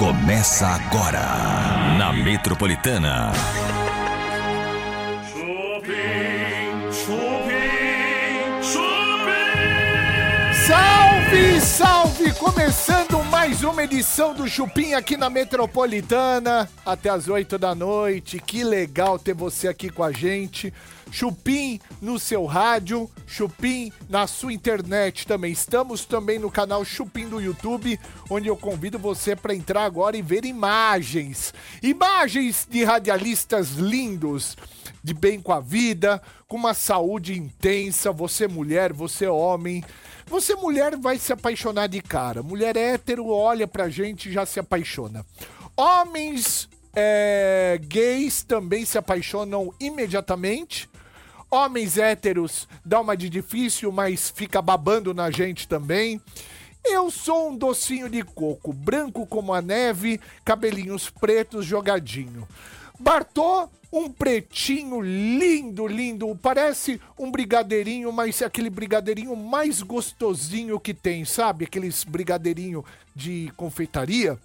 Começa agora na Metropolitana. Chupim, chupim, chupim. Salve, salve! Começando mais uma edição do Chupim aqui na Metropolitana, até as 8 da noite. Que legal ter você aqui com a gente. Chupim no seu rádio, Chupim na sua internet também. Estamos também no canal Chupim do YouTube, onde eu convido você para entrar agora e ver imagens. Imagens de radialistas lindos, de bem com a vida, com uma saúde intensa. Você mulher, você homem. Você mulher vai se apaixonar de cara. Mulher hétero olha pra gente e já se apaixona. Homens é, gays também se apaixonam imediatamente. Homens héteros dá uma de difícil, mas fica babando na gente também. Eu sou um docinho de coco, branco como a neve, cabelinhos pretos jogadinho. Bartô, um pretinho lindo, lindo, parece um brigadeirinho, mas é aquele brigadeirinho mais gostosinho que tem, sabe? Aqueles brigadeirinho de confeitaria.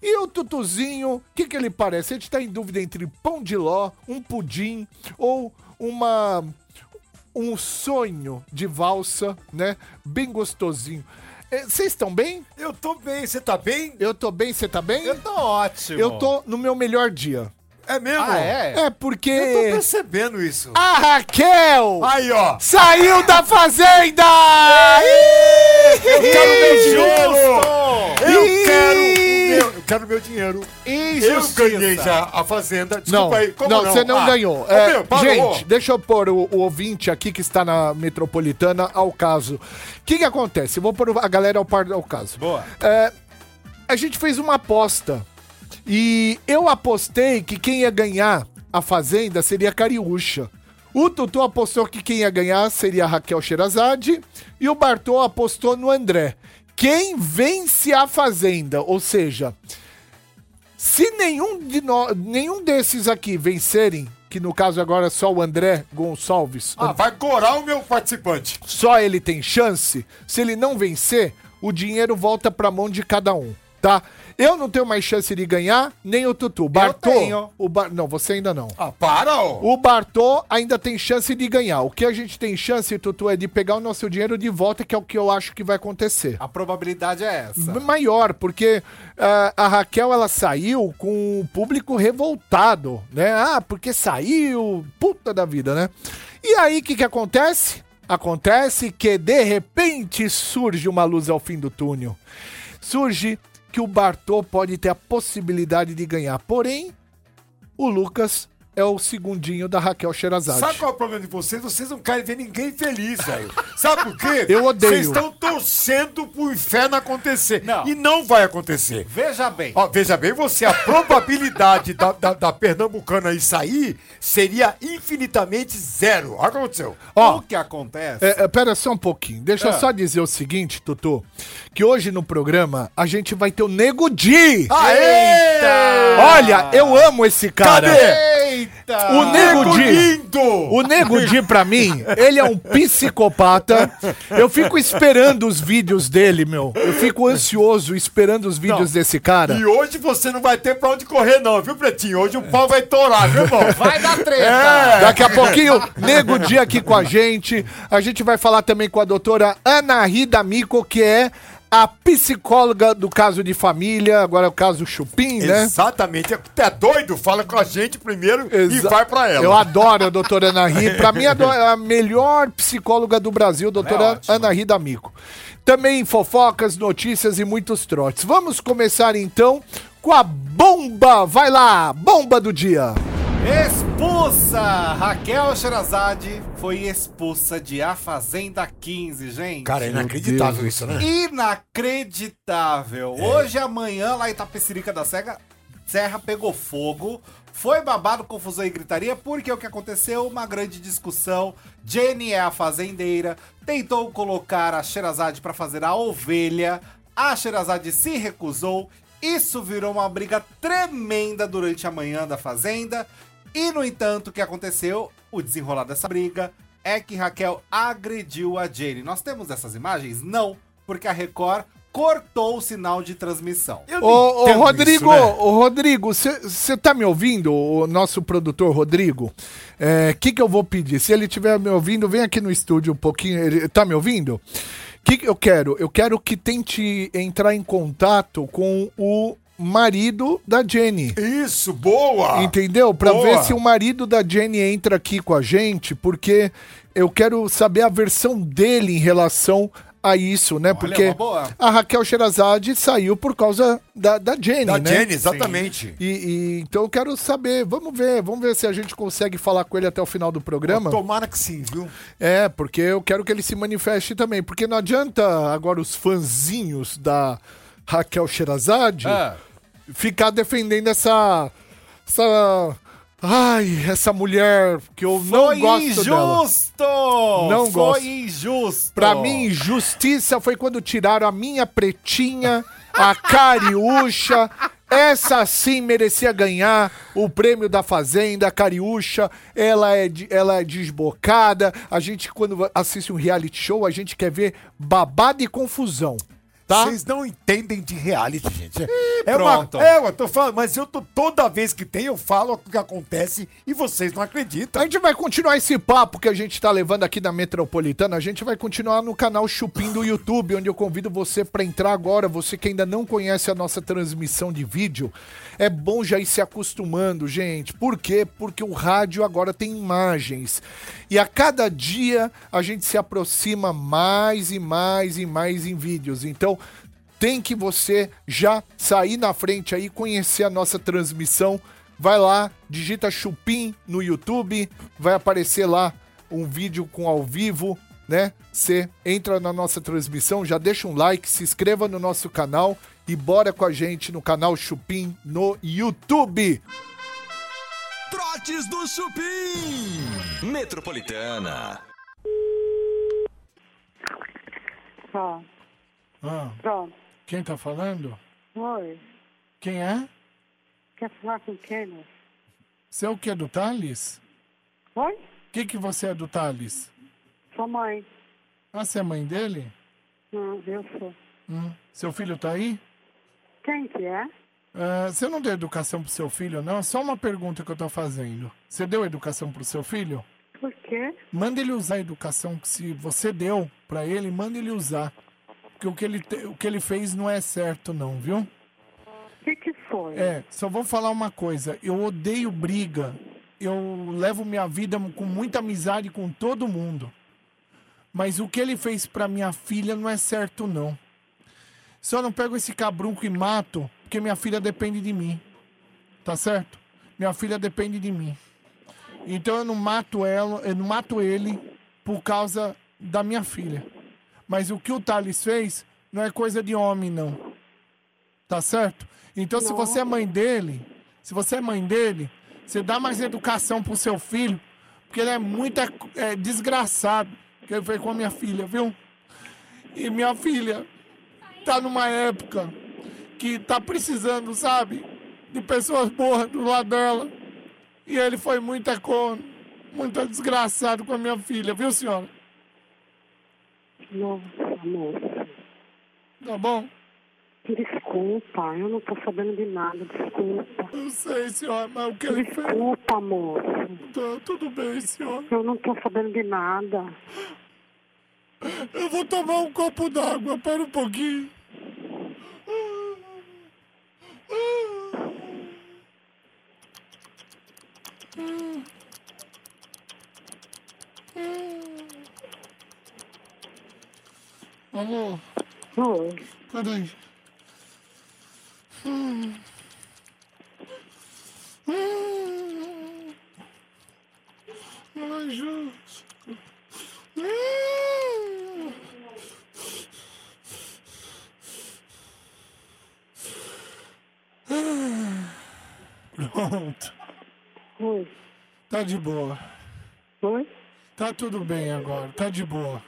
E o Tutuzinho, o que, que ele parece? A gente tá em dúvida entre pão de ló, um pudim ou uma um sonho de valsa, né? Bem gostosinho. Vocês estão bem? Eu tô bem, você tá bem? Eu tô bem, você tá bem? Eu tô ótimo. Eu tô no meu melhor dia. É mesmo? Ah, é? É porque. Eu tô percebendo isso. A Raquel Aí, ó. saiu da fazenda! Eu quero meu dinheiro! Eu quero o meu, eu quero meu dinheiro. Eu Injustiça. ganhei já a fazenda. Não, Desculpa aí. Como não, não, você não Ah, ganhou. É, meu, parou. gente, deixa eu pôr o, o ouvinte aqui que está na metropolitana ao caso. O que, que acontece? Eu vou pôr a galera ao par ao caso. Boa. É, a gente fez uma aposta. E eu apostei que quem ia ganhar a Fazenda seria a Cariúcha. O Tutu apostou que quem ia ganhar seria a Raquel Sherazade. E o Bartô apostou no André. Quem vence a Fazenda? Ou seja, se nenhum, de nó- nenhum desses aqui vencerem, que no caso agora é só o André Gonçalves, Ah, vai corar o meu participante. só ele tem chance. Se ele não vencer, o dinheiro volta pra mão de cada um, tá? Eu não tenho mais chance de ganhar, nem o Tutu. Bartô, tenho. o Bar... não, você ainda não. Ah, para. O Bartô ainda tem chance de ganhar. O que a gente tem chance, Tutu, é de pegar o nosso dinheiro de volta, que é o que eu acho que vai acontecer. A probabilidade é essa. Maior, porque ah, a Raquel ela saiu com o público revoltado, né? Ah, porque saiu, puta da vida, né? E aí o que, que acontece? Acontece que de repente surge uma luz ao fim do túnel. Surge que o Bartô pode ter a possibilidade de ganhar. Porém, o Lucas é o segundinho da Raquel Sherazade. Sabe qual é o problema de vocês? Vocês não querem ver ninguém feliz, velho. Sabe por quê? Eu odeio. Vocês estão torcendo pro inferno acontecer. Não. E não vai acontecer. Veja bem. Ó, veja bem, você, a probabilidade da, da, da pernambucana aí sair seria infinitamente zero. Olha o que aconteceu. Ó, o que acontece? É, é, pera só um pouquinho. Deixa eu É. só dizer o seguinte, Tutu. Que hoje no programa a gente vai ter o Nego Di. Aê! Olha, eu amo esse cara. Cadê? Eita! O Nego Di. lindo! O Nego Di, pra mim, ele é um psicopata. Eu fico esperando os vídeos dele, meu. Eu fico ansioso esperando os vídeos Não. desse cara. E hoje você não vai ter pra onde correr, não, viu, Pretinho? Hoje o pau vai torar, viu, irmão? Vai dar treta! É. Daqui a pouquinho, Nego Dia aqui com a gente. A gente vai falar também com a doutora Ana Rida Mico, que é a psicóloga do caso de família, agora é o caso Chupim, né? Exatamente. É doido? Fala com a gente primeiro e Exa- vai pra ela. Eu adoro a doutora Ana Ri. Pra mim, é a é melhor psicóloga do Brasil, doutora ótima. Ana Ri D'Amico. Também fofocas, notícias e muitos trotes. Vamos começar então com a bomba. Vai lá, bomba do dia. Expulsa! Raquel Sherazade foi expulsa de A Fazenda 15, gente. Cara, é inacreditável isso, né? Inacreditável. Hoje e amanhã, lá em Itapecerica da Serra, Serra pegou fogo. Foi babado, confusão e gritaria, porque o que aconteceu? Uma grande discussão. Jenny é a fazendeira, tentou colocar a Sherazade pra fazer a ovelha. A Sherazade se recusou. Isso virou uma briga tremenda durante a manhã da fazenda. E, no entanto, o que aconteceu? O desenrolar dessa briga é que Raquel agrediu a Jenny. Nós temos essas imagens? Não, porque a Record cortou o sinal de transmissão. Ô, ô, Rodrigo, isso, né? ô, Rodrigo, você tá me ouvindo? O nosso produtor Rodrigo? O que que eu vou pedir? Se ele estiver me ouvindo, vem aqui no estúdio um pouquinho. Ele tá me ouvindo? que, que eu quero? Eu quero que tente entrar em contato com o marido da Jenny. Isso, boa! Entendeu? Pra Boa. ver se o marido da Jenny entra aqui com a gente, porque eu quero saber a versão dele em relação a isso, né? porque uma boa. a Raquel Sherazade saiu por causa da, da Jenny, Da né? Jenny, exatamente. E, e- então eu quero saber, vamos ver, vamos ver se a gente consegue falar com ele até o final do programa. Tomara que sim, viu? É, porque eu quero que ele se manifeste também. Porque não adianta agora os fãzinhos da Raquel Sherazade Ah. ficar defendendo essa. Essa. Ai, essa mulher que eu não Foi gosto dela. injusto! Não Foi gosto. injusto! Pra mim, injustiça foi quando tiraram a minha pretinha, a Cariúcha. Essa sim merecia ganhar o prêmio da Fazenda, a Cariúcha. Ela é, ela é desbocada. A gente, quando assiste um reality show, a gente quer ver babado e confusão. Tá? Vocês não entendem de reality, gente. É, uma, pronto. é, eu tô falando, mas eu tô toda vez que tem, eu falo o que acontece e vocês não acreditam. A gente vai continuar esse papo que a gente tá levando aqui na Metropolitana. A gente vai continuar no canal Chupim do YouTube, onde eu convido você para entrar agora. Você que ainda não conhece a nossa transmissão de vídeo, é bom já ir se acostumando, gente. Por quê? Porque o rádio agora tem imagens. E a cada dia a gente se aproxima mais e mais e mais em vídeos. Então, tem que você já sair na frente aí, conhecer a nossa transmissão. Vai lá, digita Chupim no YouTube, vai aparecer lá um vídeo com ao vivo, né? Você entra na nossa transmissão, já deixa um like, se inscreva no nosso canal e bora com a gente no canal Chupim no YouTube. Trotes do Chupim. Metropolitana. Ah, pronto. Quem tá falando? Oi. Quem é? Quer falar com quem? Você é o que do Thales? Oi? O que, que você é do Thales? Sua mãe. Ah, você é mãe dele? Hum, eu sou. Hum. Seu filho tá aí? Quem que é? Ah, você não deu educação pro seu filho, não? Só uma pergunta que eu tô fazendo. Você deu educação pro seu filho? Por quê? Manda ele usar a educação que se você deu pra ele, manda ele usar. Porque o que ele, te- o que ele fez não é certo, não, viu? O que que foi? É, só vou falar uma coisa. Eu odeio briga. Eu levo minha vida com muita amizade com todo mundo. Mas o que ele fez pra minha filha não é certo, não. Só não pego esse cabrunco e mato, porque minha filha depende de mim. Tá certo? Minha filha depende de mim. Então eu não mato ela, eu não mato ele por causa da minha filha. Mas o que o Thales fez não é coisa de homem, não. Tá certo? Então, se você é mãe dele, se você é mãe dele, você dá mais educação pro seu filho, porque ele é muito é, é, desgraçado que ele fez com a minha filha, viu? E minha filha tá numa época que tá precisando, sabe? De pessoas boas do lado dela. E ele foi muito corno, muito desgraçado com a minha filha, viu, senhora? Nossa, moça. Tá bom? Desculpa, eu não tô sabendo de nada, desculpa. Eu sei, senhora, mas o que ele fez. Desculpa, moça. Tá, tudo bem, senhora. Eu não tô sabendo de nada. Eu vou tomar um copo d'água, pera um pouquinho. Alô, Oi. peraí. Ai, Jesus. Pronto. Oi. Tá de boa. Oi? Tá tudo bem agora. Tá de boa.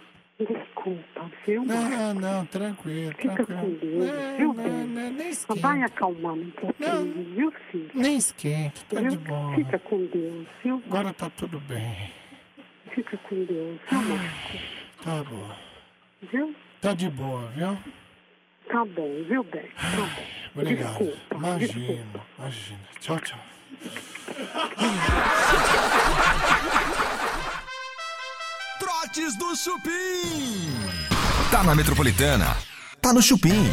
Desculpa, viu? Não, não, tranquilo, Fica tranquilo. com Deus, Não, viu, não, bem? não, nem Vai esquenta. acalmando um pouquinho, viu, filho? Nem esquenta, tá de Viu? boa. Fica com Deus, viu? Agora tá tudo bem. Fica com Deus, viu, Marco? Tá bom. Viu? Tá de boa, viu? Tá bom, viu, Beto? Tá bom. Obrigado. Desculpa, Imagina, imagina. Tchau, tchau. Trotes do Chupim. Tá na Metropolitana. Tá no Chupim.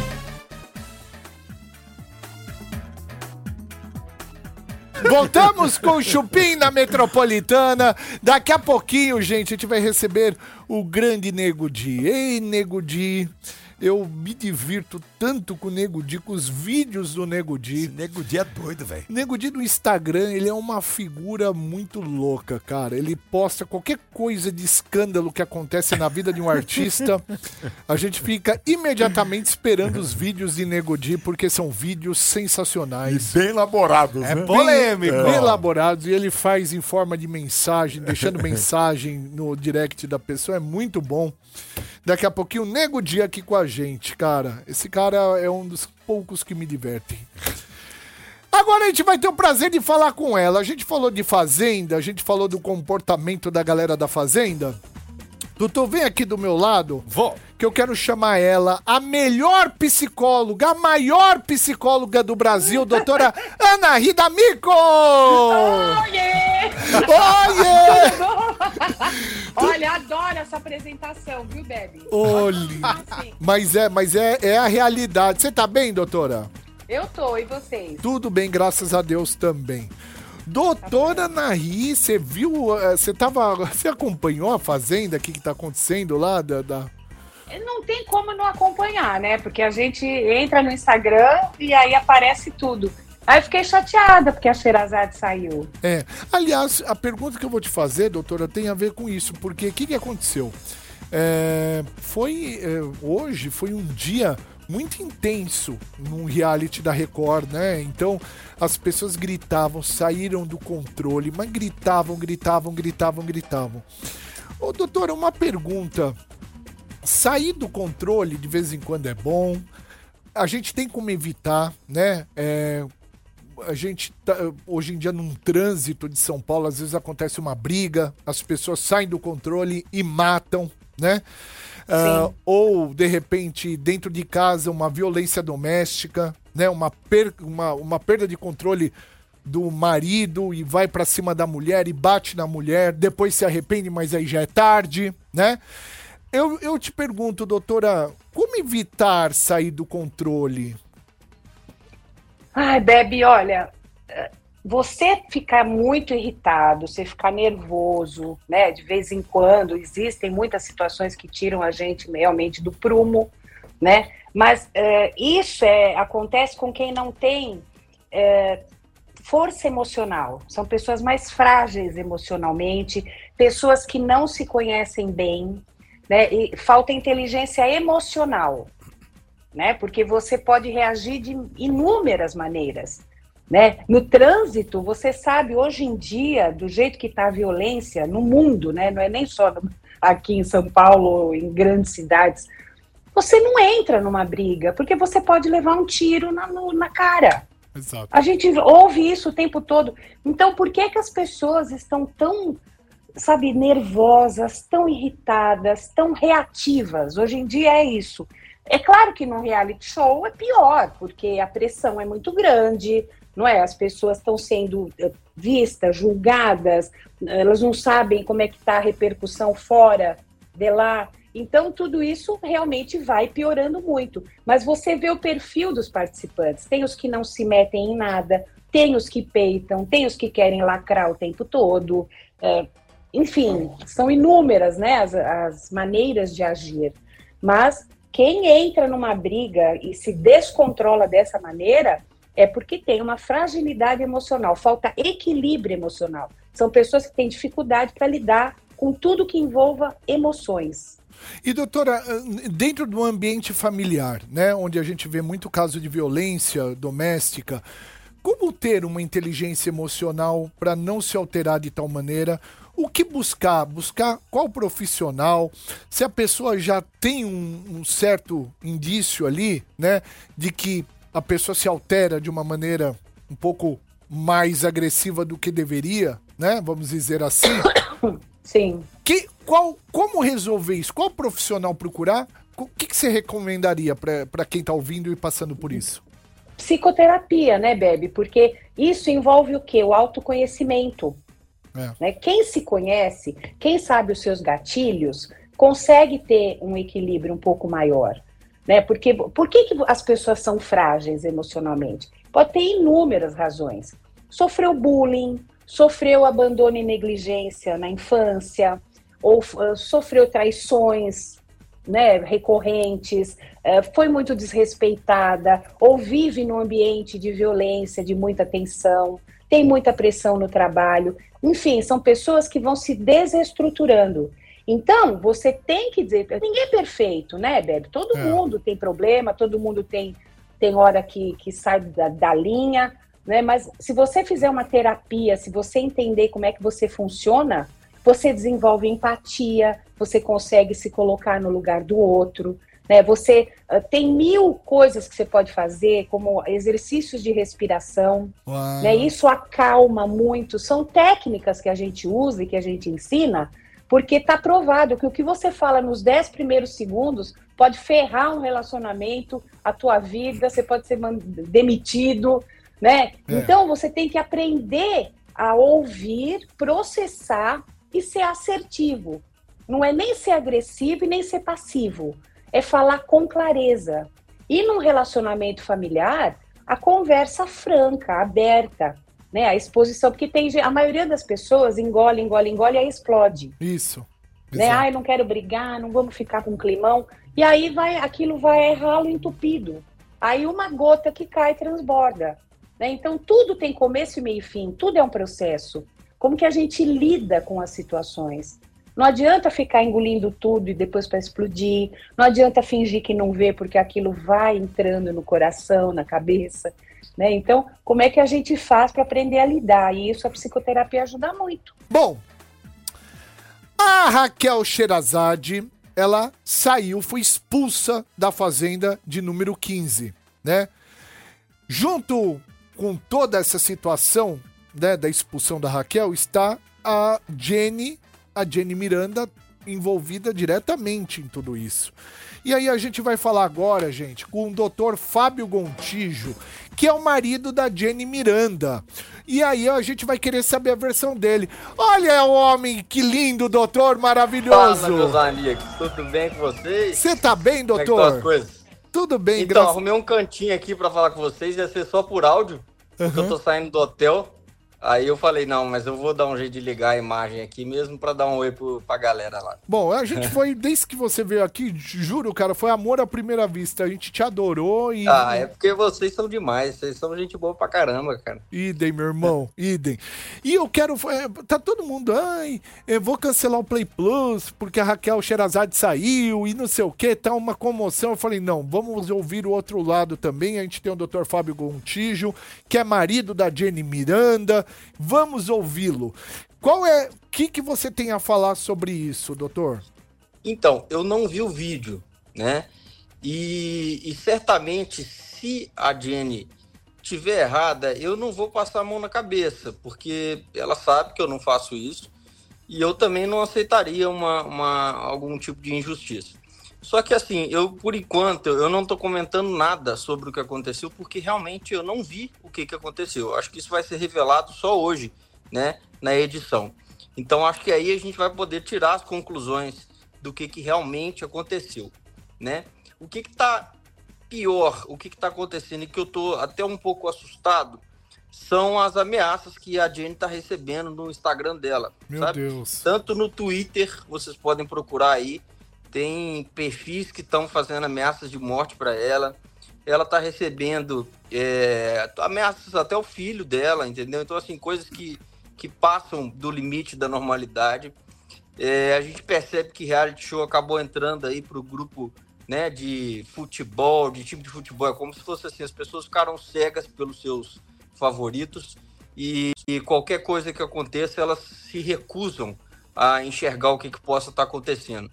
Voltamos com o Chupim na Metropolitana. Daqui a pouquinho, gente, a gente vai receber o grande Nego Di. Ei, Nego Di, eu me divirto tanto com o Nego Di, com os vídeos do Nego Di. Nego dia doido, velho. Nego Di no Instagram, ele é uma figura muito louca, cara. Ele posta qualquer coisa de escândalo que acontece na vida de um artista. A gente fica imediatamente esperando os vídeos de Nego Di, porque são vídeos sensacionais. Bem elaborados, É né? polêmico. Bem elaborados e ele faz em forma de mensagem, deixando mensagem no direct da pessoa, é muito bom. Daqui a pouquinho o Nego Dia aqui com a gente, cara. Esse cara é um dos poucos que me divertem. Agora a gente vai ter o prazer de falar com ela. A gente falou de fazenda, a gente falou do comportamento da galera da fazenda. Doutor, vem aqui do meu lado. Vou. Que eu quero chamar ela a melhor psicóloga, a maior psicóloga do Brasil, doutora Ana Rida Mico! Oiê! Oiê! Olha, adoro essa apresentação, viu, Bebe? Olhe. Assim, Mas é, mas é, é a realidade. Você tá bem, doutora? eu tô, e vocês? Tudo bem, graças a Deus também. Doutora Nahi, você viu, eh, você tava, você acompanhou a fazenda, o que que tá acontecendo lá da, da- Não tem como não acompanhar, né? Porque a gente entra no Instagram e aí aparece tudo. Aí eu fiquei chateada porque a Sherazade saiu. É, aliás, a pergunta que eu vou te fazer, doutora, tem a ver com isso, porque o que, que aconteceu? É, foi é, hoje foi um dia muito intenso num reality da Record, né? Então as pessoas gritavam, saíram do controle, mas gritavam, gritavam, gritavam, gritavam. Ô, doutora, uma pergunta. Sair do controle de vez em quando é bom. A gente tem como evitar, né? É, a gente tá, hoje em dia num trânsito de São Paulo, às vezes acontece uma briga, as pessoas saem do controle e matam, né? Ah, ou de repente dentro de casa uma violência doméstica, né? Uma, per uma, uma perda de controle do marido e vai pra cima da mulher e bate na mulher, depois se arrepende, mas aí já é tarde, né? Eu, eu te pergunto, doutora, como evitar sair do controle? Ai, Bebe, olha, você ficar muito irritado, você ficar nervoso, né? De vez em quando, existem muitas situações que tiram a gente realmente do prumo, né? Mas eh, isso é, acontece com quem não tem eh, força emocional. São pessoas mais frágeis emocionalmente, pessoas que não se conhecem bem, né? E falta inteligência emocional né? Porque você pode reagir de inúmeras maneiras, né? No trânsito, você sabe hoje em dia, do jeito que está a violência no mundo, né? Não é nem só no- aqui em São Paulo ou em grandes cidades. Você não entra numa briga, porque você pode levar um tiro na, no- na cara. Exato. A gente ouve isso o tempo todo. Então, por que, que as pessoas estão tão, sabe, nervosas, tão irritadas, tão reativas? Hoje em dia é isso. É claro que no reality show é pior, porque a pressão é muito grande, não é? As pessoas estão sendo eh, vistas, julgadas, elas não sabem como é que está a repercussão fora de lá. Então, tudo isso realmente vai piorando muito. Mas você vê o perfil dos participantes. Tem os que não se metem em nada, tem os que peitam, tem os que querem lacrar o tempo todo. é, enfim, são inúmeras né, as, as maneiras de agir. Mas quem entra numa briga e se descontrola dessa maneira é porque tem uma fragilidade emocional, falta equilíbrio emocional. São pessoas que têm dificuldade para lidar com tudo que envolva emoções. E doutora, dentro do ambiente familiar, né, onde a gente vê muito caso de violência doméstica, como ter uma inteligência emocional para não se alterar de tal maneira? O que buscar? Buscar qual profissional? Se a pessoa já tem um, um certo indício ali, né, de que a pessoa se altera de uma maneira um pouco mais agressiva do que deveria, né? Vamos dizer assim. Sim. Que, qual, como resolver isso? Qual profissional procurar o que, que você recomendaria para quem tá ouvindo e passando por isso? Psicoterapia, né, Bebe? Porque isso envolve o quê? O autoconhecimento. É. Né? Quem se conhece, quem sabe os seus gatilhos, consegue ter um equilíbrio um pouco maior. Né? Porque, por que, que as pessoas são frágeis emocionalmente? Pode ter inúmeras razões. Sofreu bullying, sofreu abandono e negligência na infância, ou uh, sofreu traições né, recorrentes, uh, foi muito desrespeitada, ou vive num ambiente de violência, de muita tensão, tem muita pressão no trabalho. Enfim, são pessoas que vão se desestruturando. Então, você tem que dizer, ninguém é perfeito, né, Bebe? Todo É. mundo tem problema, todo mundo tem, tem hora que, que sai da, da linha, né? Mas se você fizer uma terapia, se você entender como é que você funciona, você desenvolve empatia, você consegue se colocar no lugar do outro, né? Você ah, tem mil coisas que você pode fazer, como exercícios de respiração, Uau. né? Isso acalma muito. São técnicas que a gente usa e que a gente ensina, porque está provado que o que você fala nos 10 primeiros segundos pode ferrar um relacionamento, a tua vida, você pode ser demitido, né? É. Então você tem que aprender a ouvir, processar e ser assertivo. Não é nem ser agressivo e nem ser passivo. É falar com clareza. E num relacionamento familiar, a conversa franca, aberta, né? A exposição, porque tem a maioria das pessoas engole, engole, engole e aí explode, Isso. né? Exato. Ai, não quero brigar, não vamos ficar com climão. E aí vai, aquilo vai é ralo entupido. Aí uma gota que cai transborda, né? Então tudo tem começo e meio e fim, tudo é um processo. Como que a gente lida com as situações? Não adianta ficar engolindo tudo e depois para explodir. Não adianta fingir que não vê, porque aquilo vai entrando no coração, na cabeça. Né? Então, como é que a gente faz para aprender a lidar? E isso a psicoterapia ajuda muito. Bom, a Raquel Sherazade, ela saiu, foi expulsa da fazenda de número 15, né? Junto com toda essa situação, né, da expulsão da Raquel, está a Jenny, a Jenny Miranda envolvida diretamente em tudo isso. E aí a gente vai falar agora, gente, com o Dr. Fábio Gontijo, que é o marido da Jenny Miranda. E aí a gente vai querer saber a versão dele. Olha o homem, que lindo, doutor, maravilhoso. Fala, meus amigos, tudo bem com vocês? Você tá bem, Como é as doutor? coisas? Tudo bem, Então, graças arrumei um cantinho aqui pra falar com vocês, ia ser só por áudio, porque eu tô saindo do hotel. Aí eu falei, não, mas eu vou dar um jeito de ligar a imagem aqui mesmo pra dar um oi pro, pra galera lá. Bom, a gente foi, desde que você veio aqui, juro, cara, foi amor à primeira vista. A gente te adorou e. Ah, é porque vocês são demais, vocês são gente boa pra caramba, cara. Idem, meu irmão, idem. E eu quero. é, tá todo mundo, ai, eu vou cancelar o Play Plus porque a Raquel Sherazade saiu e não sei o que, tá uma comoção. Eu falei, não, vamos ouvir o outro lado também. A gente tem o Dr. Fábio Gontijo, que é marido da Jenny Miranda. Vamos ouvi-lo. Qual é. O que, que você tem a falar sobre isso, doutor? Então, eu não vi o vídeo, né? E, e certamente, se a Jenny tiver errada, eu não vou passar a mão na cabeça, porque ela sabe que eu não faço isso e eu também não aceitaria uma, uma, algum tipo de injustiça. Só que assim, eu por enquanto eu não estou comentando nada sobre o que aconteceu, porque realmente eu não vi o que, que aconteceu. Eu Acho que isso vai ser revelado só hoje, né, na edição. Então acho que aí a gente vai poder tirar as conclusões do que, que realmente aconteceu, né? O que está pior, o que está acontecendo e que eu estou até um pouco assustado são as ameaças que a Jenny está recebendo no Instagram dela, Meu sabe? Deus. Tanto no Twitter, vocês podem procurar aí, tem perfis que estão fazendo ameaças de morte para ela. Ela está recebendo é, ameaças até o filho dela, entendeu? Então, assim, coisas que, que passam do limite da normalidade. É, a gente percebe que reality show acabou entrando aí para o grupo né, de futebol, de time de futebol. É como se fosse assim, as pessoas ficaram cegas pelos seus favoritos e, e qualquer coisa que aconteça, elas se recusam a enxergar o que, que possa estar acontecendo.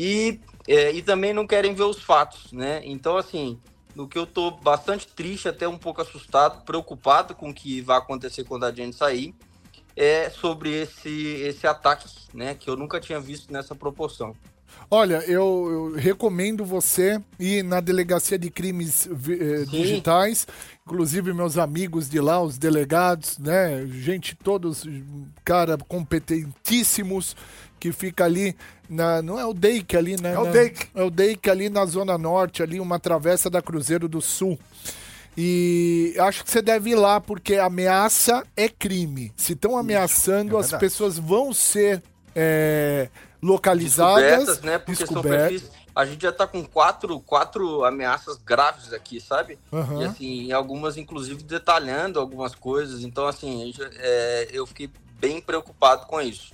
E, é, e também não querem ver os fatos, né? Então, assim, no que eu tô bastante triste, até um pouco assustado, preocupado com o que vai acontecer quando a Jenny sair, é sobre esse, esse ataque, né? Que eu nunca tinha visto nessa proporção. Olha, eu, eu recomendo você ir na Delegacia de Crimes eh, Digitais, inclusive meus amigos de lá, os delegados, né? Gente, todos, cara, competentíssimos, que fica ali na. Não é o DEIC ali, né? É o Na- DEIC. É o DEIC ali na Zona Norte, ali, uma travessa da Cruzeiro do Sul. E acho que você deve ir lá, porque ameaça é crime. Se estão ameaçando, é as pessoas vão ser é, localizadas. descobertas, né? Porque são descobertas. perfis. A gente já tá com quatro, quatro ameaças graves aqui, sabe? Aham. E assim, algumas inclusive detalhando algumas coisas. Então, assim, é, eu fiquei bem preocupado com isso.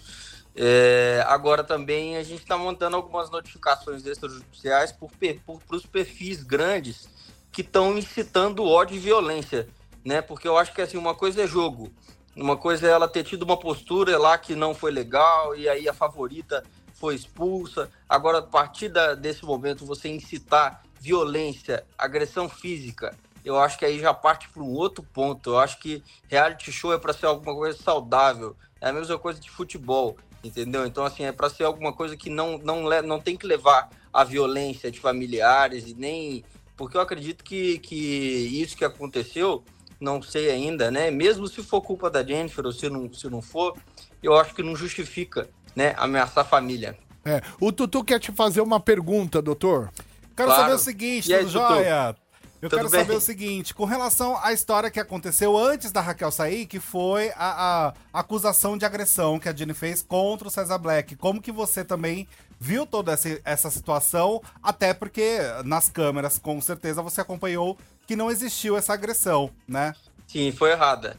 É, agora também a gente está montando algumas notificações extrajudiciais por, per- por, os perfis grandes que estão incitando ódio e violência, né? Porque eu acho que assim, uma coisa é jogo, uma coisa é ela ter tido uma postura lá que não foi legal e aí a favorita foi expulsa. Agora, a partir da- desse momento, você incitar violência, agressão física, eu acho que aí já parte para um outro ponto. Eu acho que reality show é para ser alguma coisa saudável. É a mesma coisa de futebol, entendeu? Então, assim, é para ser alguma coisa que não, não, não tem que levar à violência de familiares e nem. Porque eu acredito que, que isso que aconteceu, não sei ainda, né? Mesmo se for culpa da Jennifer ou se não, se não for, eu acho que não justifica, né? Ameaçar a família. É. O Tutu quer te fazer uma pergunta, doutor. Quero Claro. saber o seguinte, aí, Tutu? Eu Tudo quero bem? saber o seguinte, com relação à história que aconteceu antes da Raquel sair, que foi a, a acusação de agressão que a Jenny fez contra o César Black. Como que você também viu toda essa, essa situação? Até porque nas câmeras, com certeza, você acompanhou que não existiu essa agressão, né? Sim, foi errada.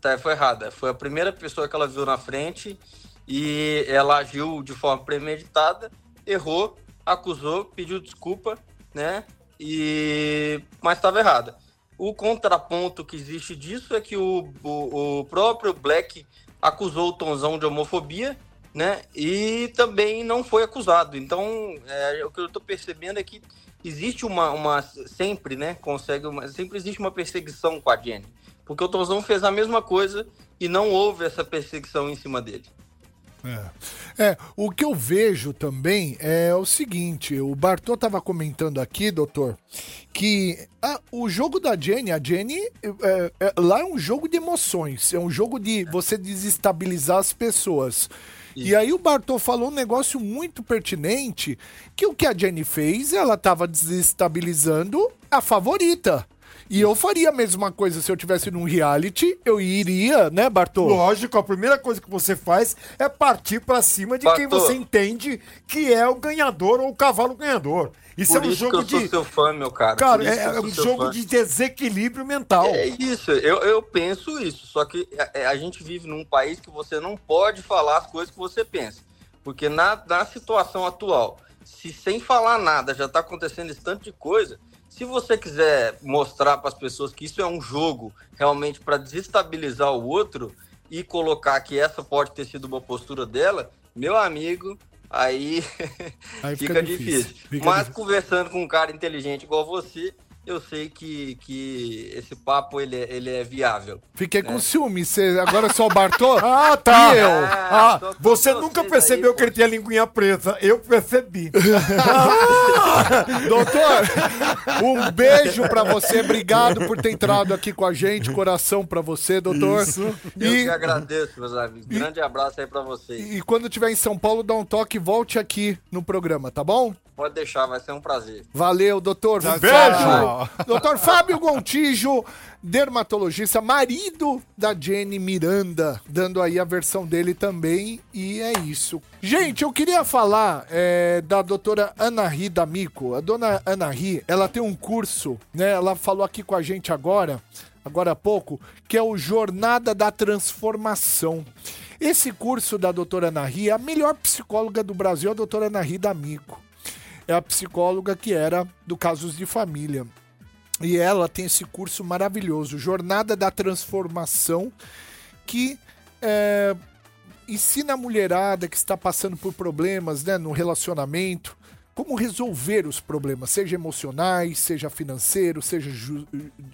Tá, foi errada. Foi a primeira pessoa que ela viu na frente e ela agiu de forma premeditada, errou, acusou, pediu desculpa, né? E mas estava errada. O contraponto que existe disso é que o, o, o próprio Black acusou o Tonzão de homofobia, né? E também não foi acusado. Então, é, o que eu estou percebendo é que existe uma, uma sempre, né? Consegue uma, sempre existe uma perseguição com a Jenny, porque o Tonzão fez a mesma coisa e não houve essa perseguição em cima dele. É, o que eu vejo também é o seguinte, o Bartô tava comentando aqui, doutor, que ah, o jogo da Jenny, a Jenny, é, é, lá é um jogo de emoções, é um jogo de você desestabilizar as pessoas. E aí o Bartô falou um negócio muito pertinente, que o que a Jenny fez, ela tava desestabilizando a favorita. E eu faria a mesma coisa se eu tivesse num reality, eu iria, né, Bartô? Lógico, a primeira coisa que você faz é partir pra cima de quem Bartô. você entende que é o ganhador ou o cavalo ganhador. Isso Por é um isso que jogo eu sou de. seu fã, meu cara. Cara, que é, eu é sou um jogo fã. de desequilíbrio mental. É isso, eu, eu penso isso. Só que a, a gente vive num país que você não pode falar as coisas que você pensa. Porque na, na situação atual, se sem falar nada já está acontecendo esse tanto de coisa, se você quiser mostrar para as pessoas que isso é um jogo realmente para desestabilizar o outro e colocar que essa pode ter sido uma postura dela, meu amigo, aí, Aí fica fica, difícil, difícil. fica Mas difícil. conversando com um cara inteligente igual você, eu sei que, que esse papo ele, é- ele é viável. Fiquei com ciúme. Cê, agora é só o Bartô? Ah, tá. E eu? Ah, tô- tô- você nunca aí, percebeu pô. que ele tinha a linguinha preta. Eu percebi. Doutor, um beijo pra você. Obrigado por ter entrado aqui com a gente. Coração pra você, doutor. Eu E, que agradeço, meus amigos. Grande abraço aí pra vocês. e quando estiver em São Paulo, dá um toque e volte aqui no programa, tá bom? Pode deixar, vai ser um prazer. Valeu, doutor. Tchau, Fábio- tchau. Doutor Fábio Gontijo, dermatologista, marido da Jenny Miranda, dando aí a versão dele também. E é isso. Gente, eu queria falar é, da doutora Ana Ri D'Amico. A dona Ana Ri, ela tem um curso, né? Ela falou aqui com a gente agora, agora há pouco, que é o Jornada da Transformação. Esse curso da doutora Ana Ri, a melhor psicóloga do Brasil é a doutora Ana Ri D'Amico é a psicóloga que era do Casos de Família. E ela tem esse curso maravilhoso, Jornada da Transformação, que é, ensina a mulherada que está passando por problemas né, no relacionamento, como resolver os problemas, seja emocionais, seja financeiro, seja ju-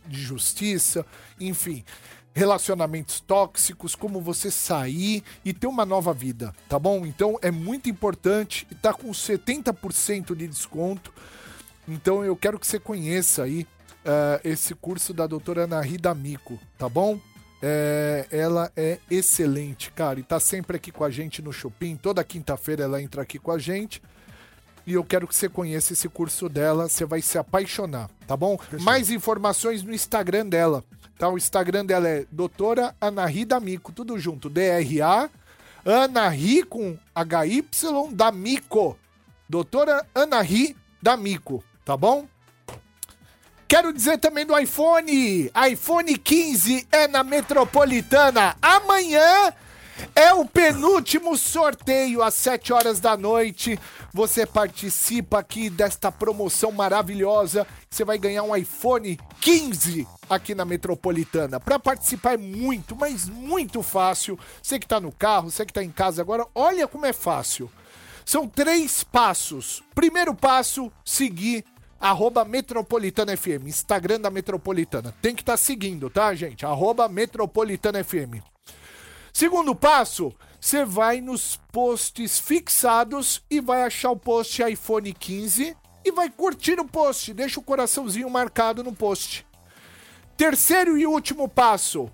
de justiça, enfim. Relacionamentos tóxicos, como você sair e ter uma nova vida, tá bom? Então é muito importante e tá com 70% de desconto. Então eu quero que você conheça aí eh, esse curso da doutora Ana Rida Mico, tá bom? É, ela é excelente, cara, e tá sempre aqui com a gente no Shopping. Toda quinta-feira ela entra aqui com a gente. E eu quero que você conheça esse curso dela, você vai se apaixonar, tá bom? Mais informações no Instagram dela. Tá? O Instagram dela é doutora Anahi D'Amico, tudo junto, D-R-A, Anahi com H-Y D'Amico. Doutora Anahi D'Amico, tá bom? Quero dizer também do iPhone. iPhone 15 é na Metropolitana. Amanhã é o penúltimo sorteio às 7 horas da noite. Você participa aqui desta promoção maravilhosa. Você vai ganhar um iPhone 15 aqui na Metropolitana. Para participar é muito, mas muito fácil. Você que tá no carro, você que tá em casa agora, olha como é fácil. São três passos. Primeiro passo, seguir arroba Metropolitana FM, Instagram da Metropolitana. Tem que estar seguindo, tá, gente? Arroba Metropolitana FM. Segundo passo, você vai nos posts fixados e vai achar o post iPhone 15 e vai curtir o post. Deixa o coraçãozinho marcado no post. Terceiro e último passo.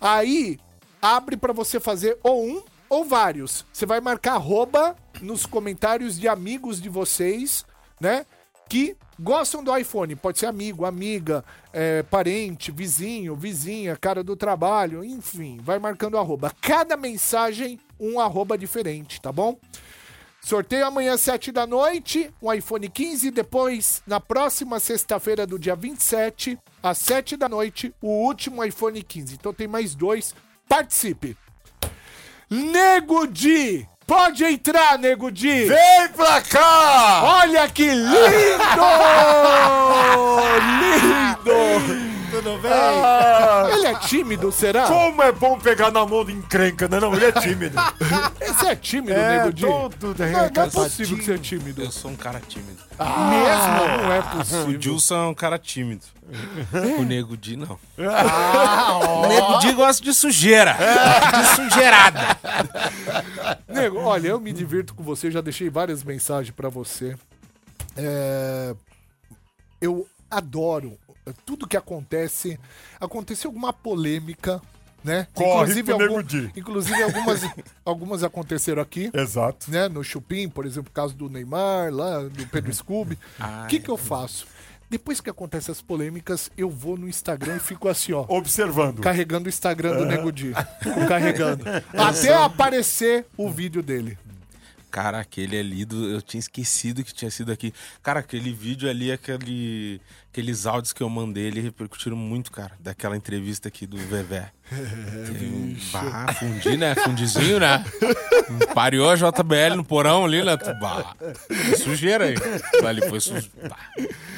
Aí abre para você fazer ou um ou vários. Você vai marcar arroba nos comentários de amigos de vocês, né? Que gostam do iPhone. Pode ser amigo, amiga, é, parente, vizinho, vizinha, cara do trabalho, enfim. Vai marcando arroba. Cada mensagem, um arroba diferente, tá bom? Sorteio amanhã às 7 da noite, um iPhone 15. Depois, na próxima sexta-feira do dia 27, às 7 da noite, o último iPhone 15. Então tem mais dois. Participe! Nego Di! Pode entrar, Nego Di! Vem pra cá! Olha que lindo! lindo! Tudo bem? Ele é tímido, será? Como é bom pegar na mão de encrenca, né? Não, ele é tímido. Você é tímido, É, Nego Di? todo Não, não é possível que você é tímido. Eu sou um cara tímido. Mesmo? Não é O possível. Gilson é um cara tímido. O Nego Di, não. o Nego Di gosta de sujeira. De sujeirada. Nego, olha, eu me divirto com você, já deixei várias mensagens pra você. É, Eu adoro tudo que acontece. Aconteceu alguma polêmica, né? Corre Nego algum- inclusive algumas, algumas aconteceram aqui. Exato. né, no Chupim, por exemplo, o caso do Neymar, lá do Pedro Scooby. O que, que eu faço? Depois que acontecem as polêmicas, eu vou no Instagram e fico assim, ó. Observando. Carregando o Instagram do Nego Di. Carregando. Até aparecer o vídeo dele. Cara, aquele ali, do, eu tinha esquecido que tinha sido aqui. Cara, aquele vídeo ali, aquele, aqueles áudios que eu mandei, ele repercutiram muito, cara, daquela entrevista aqui do Vevé. Teve um bah, fundi, né? Fundizinho, né? Pareou a JBL no porão ali, né? Bah, sujeira aí. Ali foi sujeira.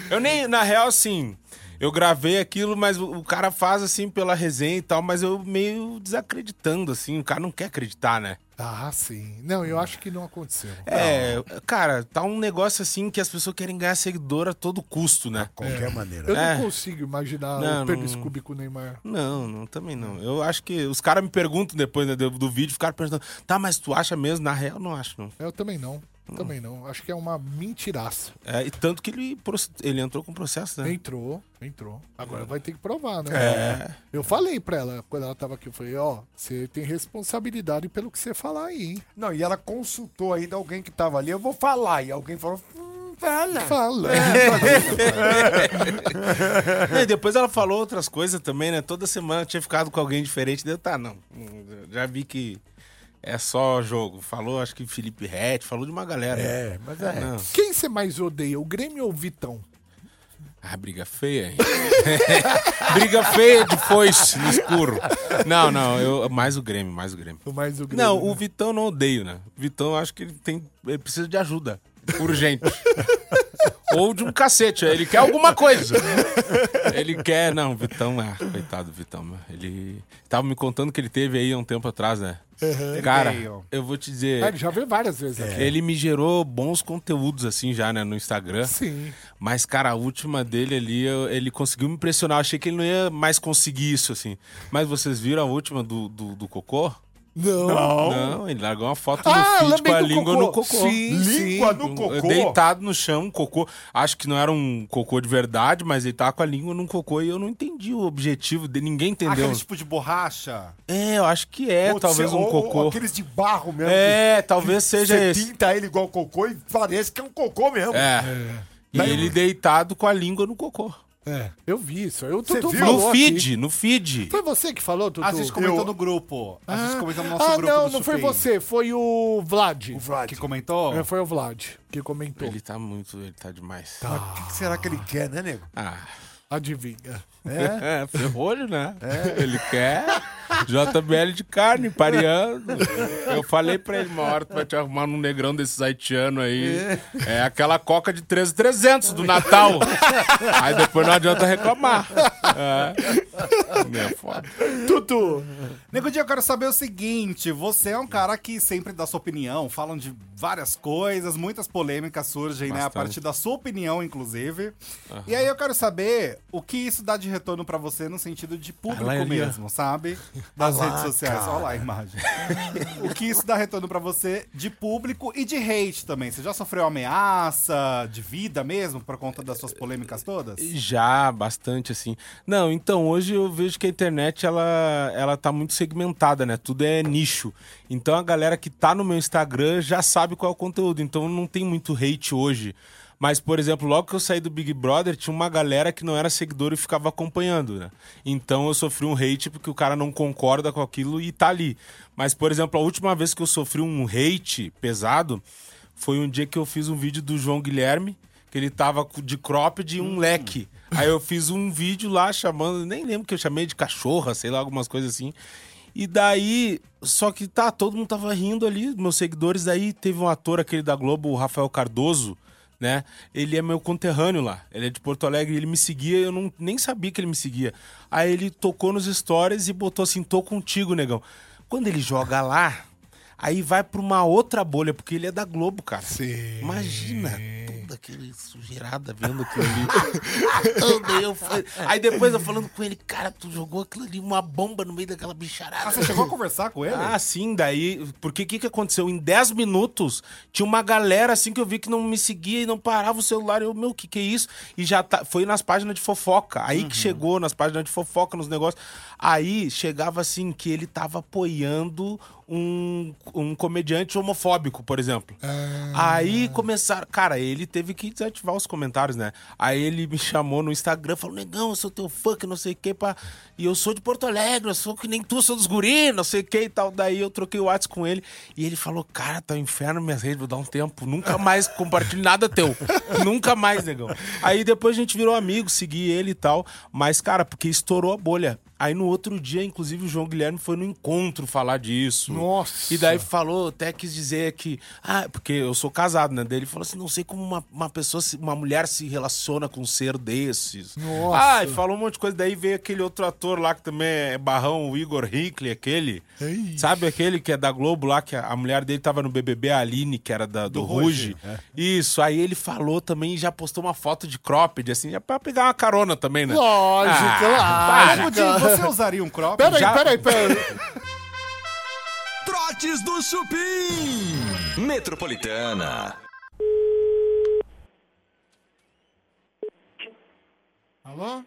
Eu nem, na real, assim, eu gravei aquilo, mas o, cara faz assim pela resenha e tal, mas eu meio desacreditando, assim. O cara não quer acreditar, né? Ah, sim. Não, eu acho que não aconteceu. É, cara, tá um negócio assim que as pessoas querem ganhar seguidor a todo custo, né? Qualquer maneira. Eu É. não consigo imaginar Não, o Pedro não- Scooby com o Neymar. Não, não, também não. Eu acho que os caras me perguntam depois né, do, do vídeo, ficaram perguntando, tá, mas tu acha mesmo? Na real, não acho, não. Eu também não. Também não. Acho que é uma mentiraça. É, e tanto que ele, ele entrou com processo, né? Entrou, entrou. Agora vai ter que provar, né? É. Eu falei pra ela, quando ela tava aqui, eu falei, ó, você tem responsabilidade pelo que você falar aí, hein? Não, e ela consultou ainda alguém que tava ali. Eu vou falar. E alguém falou. Hum, fala. Fala. É, e depois ela falou outras coisas também, né? Toda semana tinha ficado com alguém diferente. Deu, tá, não. hum, Já vi que é só jogo. Falou, acho que Felipe Rett, falou de uma galera. É, mas é. Não. Quem você mais odeia, o Grêmio ou o Vitão? Ah, briga feia, hein? briga feia de foice no escuro. Não, não, eu, mais o Grêmio, mais o Grêmio. Mais o Grêmio. Não, né? o Vitão eu não odeio, né? O Vitão eu acho que ele tem. Ele precisa de ajuda. Urgente. Ou de um cacete, ele quer alguma coisa. Ele quer, não, Vitão, ah, coitado do Vitão, ele tava me contando que ele teve aí há um tempo atrás, né? Cara, veio. eu vou te dizer, Ah, ele já veio várias vezes aqui. ele me gerou bons conteúdos assim já, né, no Instagram. Sim. Mas, cara, a última dele ali, eu- ele conseguiu me impressionar. Eu achei que ele não ia mais conseguir isso, assim. Mas vocês viram a última do, do, do cocô? Não. Não, ele largou uma foto Ah, no feed com a língua cocô. no cocô. Sim, Língua sim. no cocô. Deitado no chão, um cocô. Acho que não era um cocô de verdade, mas ele tava com a língua num cocô e eu não entendi o objetivo dele. Ninguém entendeu. Aquele tipo de borracha. É, eu acho que é, Ou talvez um ou- ou cocô. aqueles de barro mesmo. É, talvez seja Você esse. pinta ele igual cocô e parece que é um cocô mesmo. É. E Daí- ele deitado com a língua no cocô. É, eu vi isso. Eu, Você Tutu viu? falou No aqui. feed, no feed. Foi você que falou, Tutu? A gente comentou Eu- no grupo. A gente Ah, comentou no nosso ah, grupo não, do não foi Chupim. você, foi o Vlad. O Vlad. Que comentou? É, foi o Vlad que comentou. Ele tá muito, ele tá demais. O que será que ele quer, né, nego? Ah. Adivinha. É, ferrolho, né? Ele quer JBL de carne, pareando. Eu falei pra ele, uma hora tu vai te arrumar num negrão desses haitianos aí. É aquela coca de 13,300 do Natal. Aí depois não adianta reclamar. É, é foda. Tutu. Nego Dia, eu quero saber o seguinte: você é um cara que sempre dá sua opinião, falam de várias coisas, muitas polêmicas surgem, né? A Bastante. partir da sua opinião, inclusive. E aí eu quero saber o que isso dá de retorno pra você no sentido de público mesmo, sabe? Das redes sociais. cara. Olha lá a imagem. o que isso dá retorno pra você de público e de hate também. Você já sofreu ameaça de vida mesmo por conta das suas polêmicas todas? Já, bastante, assim. Não, então, hoje eu vejo que a internet, ela, ela tá muito segmentada, né? Tudo é nicho. Então, a galera que tá no meu Instagram já sabe qual é o conteúdo. Então, não tem muito hate hoje. Mas, por exemplo, logo que eu saí do Big Brother, tinha uma galera que não era seguidor e ficava acompanhando, né? Então, eu sofri um hate porque o cara não concorda com aquilo e tá ali. Mas, por exemplo, a última vez que eu sofri um hate pesado foi um dia que eu fiz um vídeo do João Guilherme, que ele tava de cropped e um leque. Aí eu fiz um vídeo lá chamando, nem lembro que eu chamei de cachorra, sei lá, algumas coisas assim. E daí, só que tá, todo mundo tava rindo ali, meus seguidores. Daí teve um ator, aquele da Globo, o Rafael Cardoso, né? Ele é meu conterrâneo lá. Ele é de Porto Alegre, ele me seguia, eu não, nem sabia que ele me seguia. Aí ele tocou nos stories e botou assim: tô contigo, negão. Quando ele joga lá, aí vai pra uma outra bolha, porque ele é da Globo, cara. Sim. Imagina, toda aquele sujeirada vendo aquilo ali. Todo eu fui- Aí depois eu falando com ele, cara, tu jogou aquilo ali, uma bomba no meio daquela bicharada. Ah, você chegou a conversar com ele? Ah, sim, daí. Porque o que, que aconteceu? Em 10 minutos, tinha uma galera assim que eu vi que não me seguia e não parava o celular. Eu, meu, o que, que é isso? E já tá, foi nas páginas de fofoca. Aí que chegou nas páginas de fofoca, nos negócios. Aí chegava assim que ele tava apoiando um, um comediante homofóbico, por exemplo. Aí começaram. Cara, ele teve que desativar os comentários, né? Aí ele me chamou no Instagram, falou: Negão, eu sou teu fã, que não sei o que, pá. E eu sou de Porto Alegre, eu sou que nem tu, sou dos guri, não sei o que e tal. Daí eu troquei o WhatsApp com ele e ele falou: Cara, tá um inferno minhas redes, vou dar um tempo. Nunca mais compartilho nada teu. Nunca mais, negão. Aí depois a gente virou amigo, segui ele e tal. Mas, cara, porque estourou a bolha. Aí no outro dia, inclusive, o João Guilherme foi no encontro falar disso. Nossa. E daí falou, até quis dizer que. Ah, porque eu sou casado, né? Daí ele falou assim: não sei como uma, uma pessoa, uma mulher se relaciona com um ser desses. Nossa. Ah, e falou um monte de coisa. Daí veio aquele outro ator lá que também é barrão, o Igor Hickley, aquele. Ei. Sabe aquele que é da Globo lá, que a, mulher dele tava no BBB, a Aline, que era da, do, Ruge. Isso, aí ele falou também e já postou uma foto de cropped, assim, já pra pegar uma carona também, né? Lógico, Ah, lógico. Você usaria um crop? Peraí, Já- peraí, peraí. Trotes do Chupim. Metropolitana. Alô?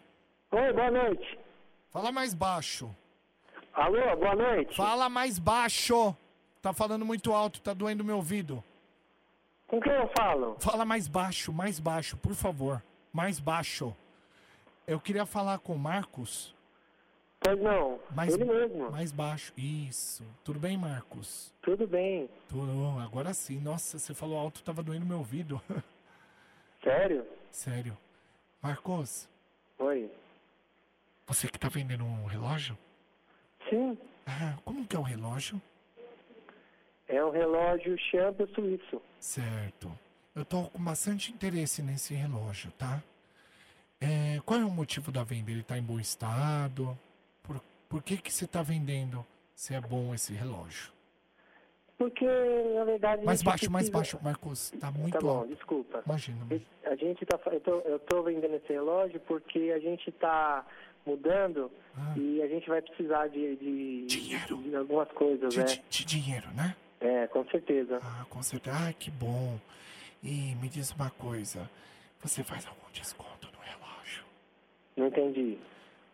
Oi, boa noite. Fala mais baixo. Alô, boa noite. Fala mais baixo. Tá falando muito alto, tá doendo meu ouvido. Com quem eu falo? Fala mais baixo, mais baixo, por favor. Mais baixo. Eu queria falar com o Marcos. Pois não, Mais, ele mesmo. mais baixo. Isso. Tudo bem, Marcos? Tudo bem. Tudo. Agora sim. Nossa, você falou alto, tava doendo meu ouvido. Sério? Sério. Marcos, Oi. você que tá vendendo um relógio? Sim, Ah, como que é o relógio? é um relógio Champion suíço. Certo. eu tô com bastante interesse nesse relógio, tá? É, qual é o motivo da venda? Ele tá em bom estado? Por, que que você tá vendendo se é bom esse relógio? Porque, na verdade. Mais baixo, mais precisa- baixo, Marcos. Tá muito Tá bom, alto. desculpa. Imagina. A gente tá. Eu tô vendendo esse relógio porque a gente tá mudando Ah. e a gente vai precisar de, de, de algumas coisas, De, né? de- de dinheiro, né? É, com certeza. Ah, com certeza. Ah, que bom. E me diz uma coisa. Você faz algum desconto no relógio? Não entendi.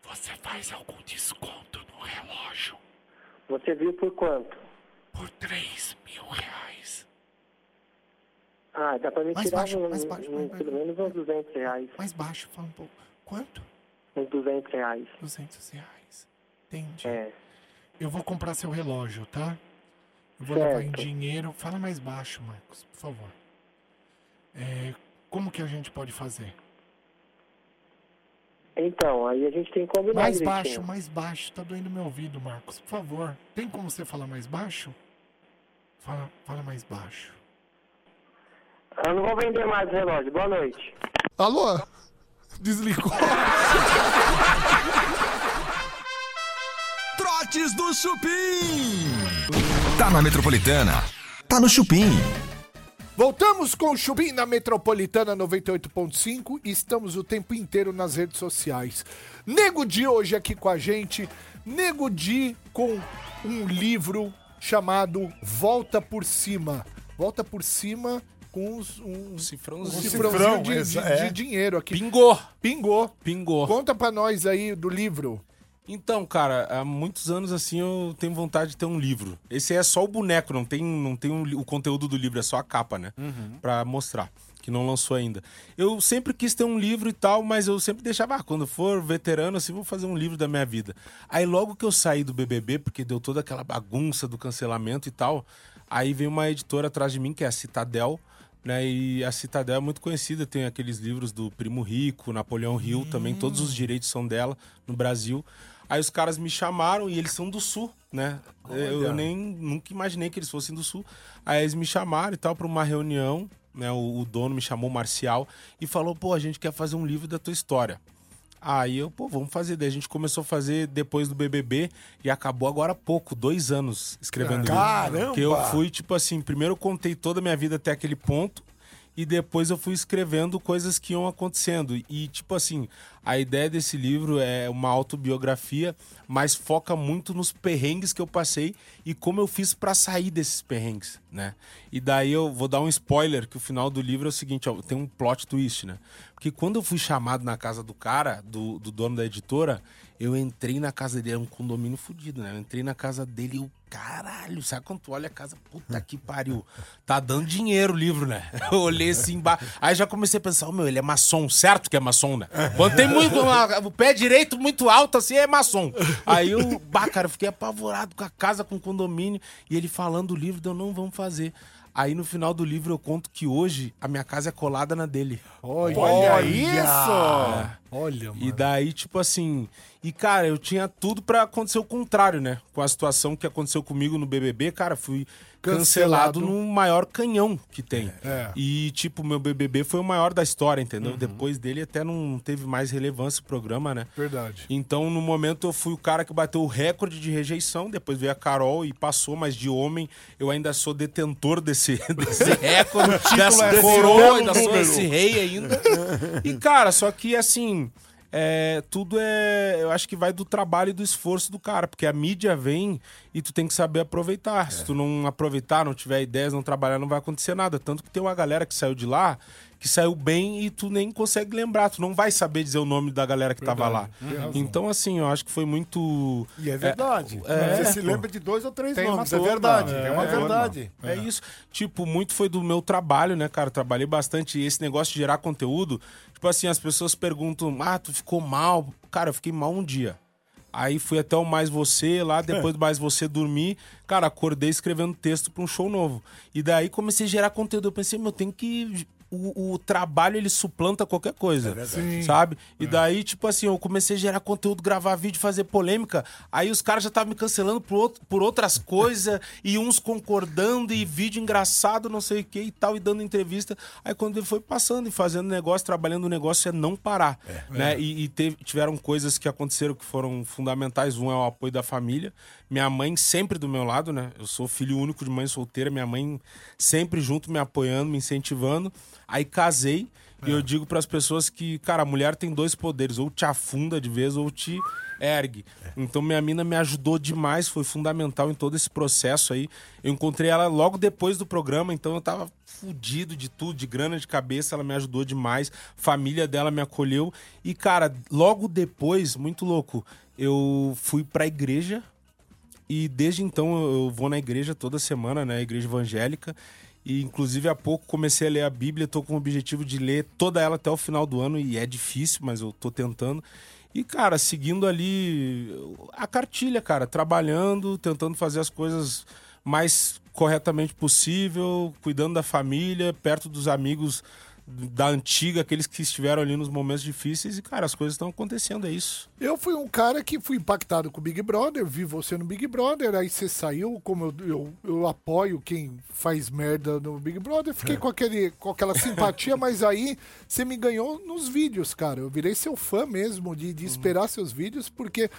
Você faz algum desconto no relógio? Você viu por quanto? Por 3 mil reais. Ah, dá pra me Mais tirar baixo, um- mais baixo, um- mais pelo menos uns 200 reais. Mais baixo, fala um pouco. Quanto? Uns 200 reais. 200 reais. Entendi. É. Eu vou comprar seu relógio, tá? Eu vou levar em Certo. dinheiro. Fala mais baixo, Marcos, por favor. É, como que a gente pode fazer? Então, aí a gente tem que combinar Mais direitinho. baixo, mais baixo. Tá doendo meu ouvido, Marcos. Por favor. Tem como você falar mais baixo? Fala, fala mais baixo. Eu não vou vender mais o relógio. Boa noite. Alô? Desligou. Trotes do Chupim. Tá na Metropolitana. Tá no Chupim. Voltamos com o Chubim na Metropolitana 98.5 e estamos o tempo inteiro nas redes sociais. Nego Di hoje aqui com a gente. Nego Di com um livro chamado Volta por Cima. Volta por Cima com uns, um cifrãozinho. um Cifrão, cifrãozinho de, exa- de- é. de dinheiro aqui. Pingou. Pingou. Pingou. Conta pra nós aí do livro. Então, cara, há muitos anos assim eu tenho vontade de ter um livro. Esse é só o boneco, não tem, não tem um o conteúdo do livro, é só a capa, né? Pra mostrar, que não lançou ainda. Eu sempre quis ter um livro e tal, mas eu sempre deixava, ah, quando for veterano, assim, vou fazer um livro da minha vida. Aí logo que eu saí do BBB, porque deu toda aquela bagunça do cancelamento e tal, aí veio uma editora atrás de mim, que é a Citadel, né? E a Citadel é muito conhecida, tem aqueles livros do Primo Rico, Napoleão Hill, também todos os direitos são dela no Brasil. Aí os caras me chamaram e eles são do Sul, né? Eu, eu nem nunca imaginei que eles fossem do Sul. Aí eles me chamaram e tal para uma reunião, né? O, o dono me chamou, Marcial, e falou: "Pô, a gente quer fazer um livro da tua história". Aí eu, pô, vamos fazer. Daí a gente começou a fazer depois do BBB e acabou agora há pouco, dois anos escrevendo livro. Caramba! Que eu fui, tipo assim, primeiro eu contei toda a minha vida até aquele ponto e depois eu fui escrevendo coisas que iam acontecendo. E, tipo assim, a ideia desse livro é uma autobiografia, mas foca muito nos perrengues que eu passei e como eu fiz pra sair desses perrengues, né? E daí eu vou dar um spoiler, que o final do livro é o seguinte, ó, tem um plot twist, né? Porque quando eu fui chamado na casa do cara, do, do dono da editora, eu entrei na casa dele, era um condomínio fudido, né? Eu entrei na casa dele e eu, caralho, sabe quando tu olha a casa? Puta que pariu. Tá dando dinheiro o livro, né? Eu olhei assim embaixo. Aí já comecei a pensar, oh, meu, ele é maçom, certo que é maçom, né? Quando tem muito, o pé direito muito alto assim, é maçom. Aí eu, bah, cara, eu fiquei apavorado com a casa, com o condomínio, e ele falando do livro, deu, não, vamos fazer. Aí no final do livro eu conto que hoje a minha casa é colada na dele. Olha, Olha isso! É. Olha, mano. E daí, tipo assim. E, cara, eu tinha tudo pra acontecer o contrário, né? Com a situação que aconteceu comigo no BBB, cara, fui cancelado, Cancelado. no maior canhão que tem. É. E, tipo, meu BBB foi o maior da história, entendeu? Depois dele até não teve mais relevância o programa, né? Verdade. Então, no momento, eu fui o cara que bateu o recorde de rejeição. Depois veio a Carol e passou, mas de homem, eu ainda sou detentor desse, desse recorde, dessa é coroa, ainda sou esse rei ainda. E, cara, só que assim. É, tudo é. Eu acho que vai do trabalho e do esforço do cara, porque a mídia vem e tu tem que saber aproveitar. Se tu não aproveitar, não tiver ideias, não trabalhar, não vai acontecer nada. Tanto que tem uma galera que saiu de lá que saiu bem e tu nem consegue lembrar, tu não vai saber dizer o nome da galera que tava lá. tem. Então, assim, eu acho que foi muito. E é verdade. É, Você se pô. lembra de dois ou três Tem uma nomes, é verdade. é, É, uma é verdade. É isso. Tipo, muito foi do meu trabalho, né, cara? Trabalhei bastante. E esse negócio de gerar conteúdo, tipo assim, as pessoas perguntam: ah, tu ficou mal? Cara, eu fiquei mal um dia. Aí fui até o Mais Você lá, depois do Mais Você dormir. Cara, acordei escrevendo texto pra um show novo. E daí comecei a gerar conteúdo. Eu pensei, meu, eu tenho que o, o trabalho ele suplanta qualquer coisa. Sim. Sabe? E daí, tipo assim, eu comecei a gerar conteúdo, gravar vídeo, fazer polêmica. Aí os caras já estavam me cancelando por, outro- por outras coisas, e uns concordando, e vídeo engraçado, não sei o que e tal, e dando entrevista. Aí quando ele foi passando e fazendo negócio, trabalhando o negócio, é não parar. Né? E, e teve- tiveram coisas que aconteceram que foram fundamentais. Um é o apoio da família. Minha mãe sempre do meu lado, né? Eu sou filho único de mãe solteira, minha mãe sempre junto, me apoiando, me incentivando. Aí casei. E eu digo para as pessoas que, cara, a mulher tem dois poderes, ou te afunda de vez ou te ergue. Então minha mina me ajudou demais, foi fundamental em todo esse processo aí. Eu encontrei ela logo depois do programa, então eu tava fudido de tudo, de grana de cabeça, ela me ajudou demais. Família dela me acolheu e cara, logo depois, muito louco, eu fui pra igreja e desde então eu vou na igreja toda semana, né, igreja evangélica. E inclusive há pouco comecei a ler a Bíblia, tô com o objetivo de ler toda ela até o final do ano e é difícil, mas eu tô tentando. E cara, seguindo ali a cartilha, cara, trabalhando, tentando fazer as coisas mais corretamente possível, cuidando da família, perto dos amigos da antiga, aqueles que estiveram ali nos momentos difíceis e cara, as coisas estão acontecendo, é isso. Eu fui um cara que fui impactado com o Big Brother, vi você no Big Brother, aí você saiu, como eu, eu, eu apoio quem faz merda no Big Brother, fiquei com, aquele, com aquela simpatia, mas aí você me ganhou nos vídeos, cara. Eu virei seu fã mesmo, de, de esperar seus vídeos, porque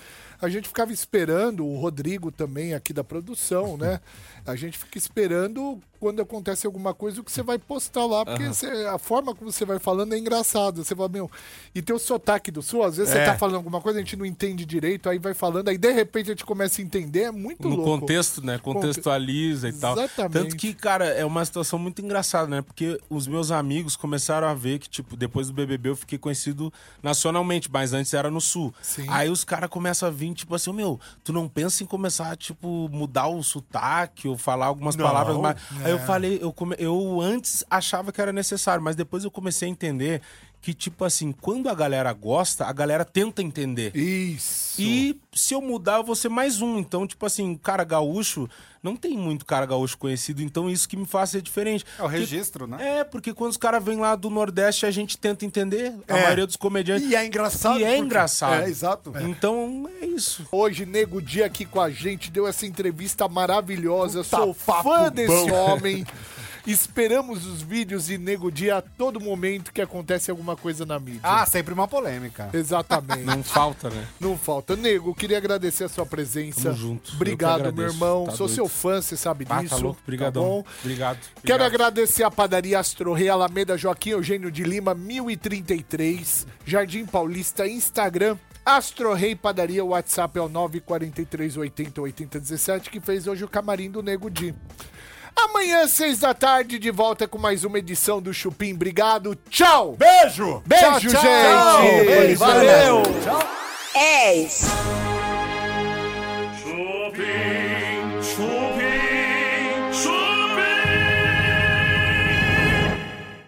a gente ficava esperando, o Rodrigo também aqui da produção, né? A gente fica esperando quando acontece alguma coisa o que você vai postar lá, porque Aham. você- a forma como você vai falando é engraçado. Você fala, meu, e teu sotaque do sul, às vezes É. você tá falando alguma coisa, a gente não entende direito, aí vai falando, aí de repente a gente começa a entender, é muito no louco. contexto, né? Contextualiza e tal. Exatamente. Tanto que, cara, é uma situação muito engraçada, né? Porque os meus amigos começaram a ver que, tipo, depois do BBB eu fiquei conhecido nacionalmente, mas antes era no Sul. Sim. Aí os caras começam a vir, tipo assim, meu, tu não pensa em começar, tipo, mudar o sotaque ou falar algumas Não, palavras mais. Aí eu é. falei, eu, come... eu antes achava que era necessário, mas depois eu comecei a entender que, tipo assim, quando a galera gosta, a galera tenta entender. Isso. E se eu mudar, eu vou ser mais um. Então, tipo assim, cara gaúcho, não tem muito cara gaúcho conhecido, então isso que me faz ser diferente. É o registro, né? É, porque quando os caras vêm lá do Nordeste, a gente tenta entender. A É. maioria dos comediantes. E é engraçado. E é porque- engraçado. É, exato. Então, é isso. Hoje, Nego Dia aqui com a gente, deu essa entrevista maravilhosa. Puta Sou papo fã desse bom. homem. Esperamos os vídeos de Nego Dia a todo momento que acontece alguma coisa na mídia. Ah, sempre uma polêmica. Exatamente. Não falta, né? Não falta. Nego, queria agradecer a sua presença. Tamo junto. Obrigado, meu irmão. Tá Sou doido. seu fã, você sabe Ah, disso. tá louco. Obrigadão. bom? Obrigado. Quero Obrigado. agradecer a padaria Astro Rei Alameda Joaquim Eugênio de Lima, 1033, Jardim Paulista, Instagram. Astro Rei Padaria, o WhatsApp é o 943 80 80 17, que fez hoje o camarim do Nego Di. Amanhã, seis da tarde, de volta com mais uma edição do Chupim. Obrigado, tchau! Beijo! Beijo, tchau. gente! Beijo, Valeu! Tchau! És.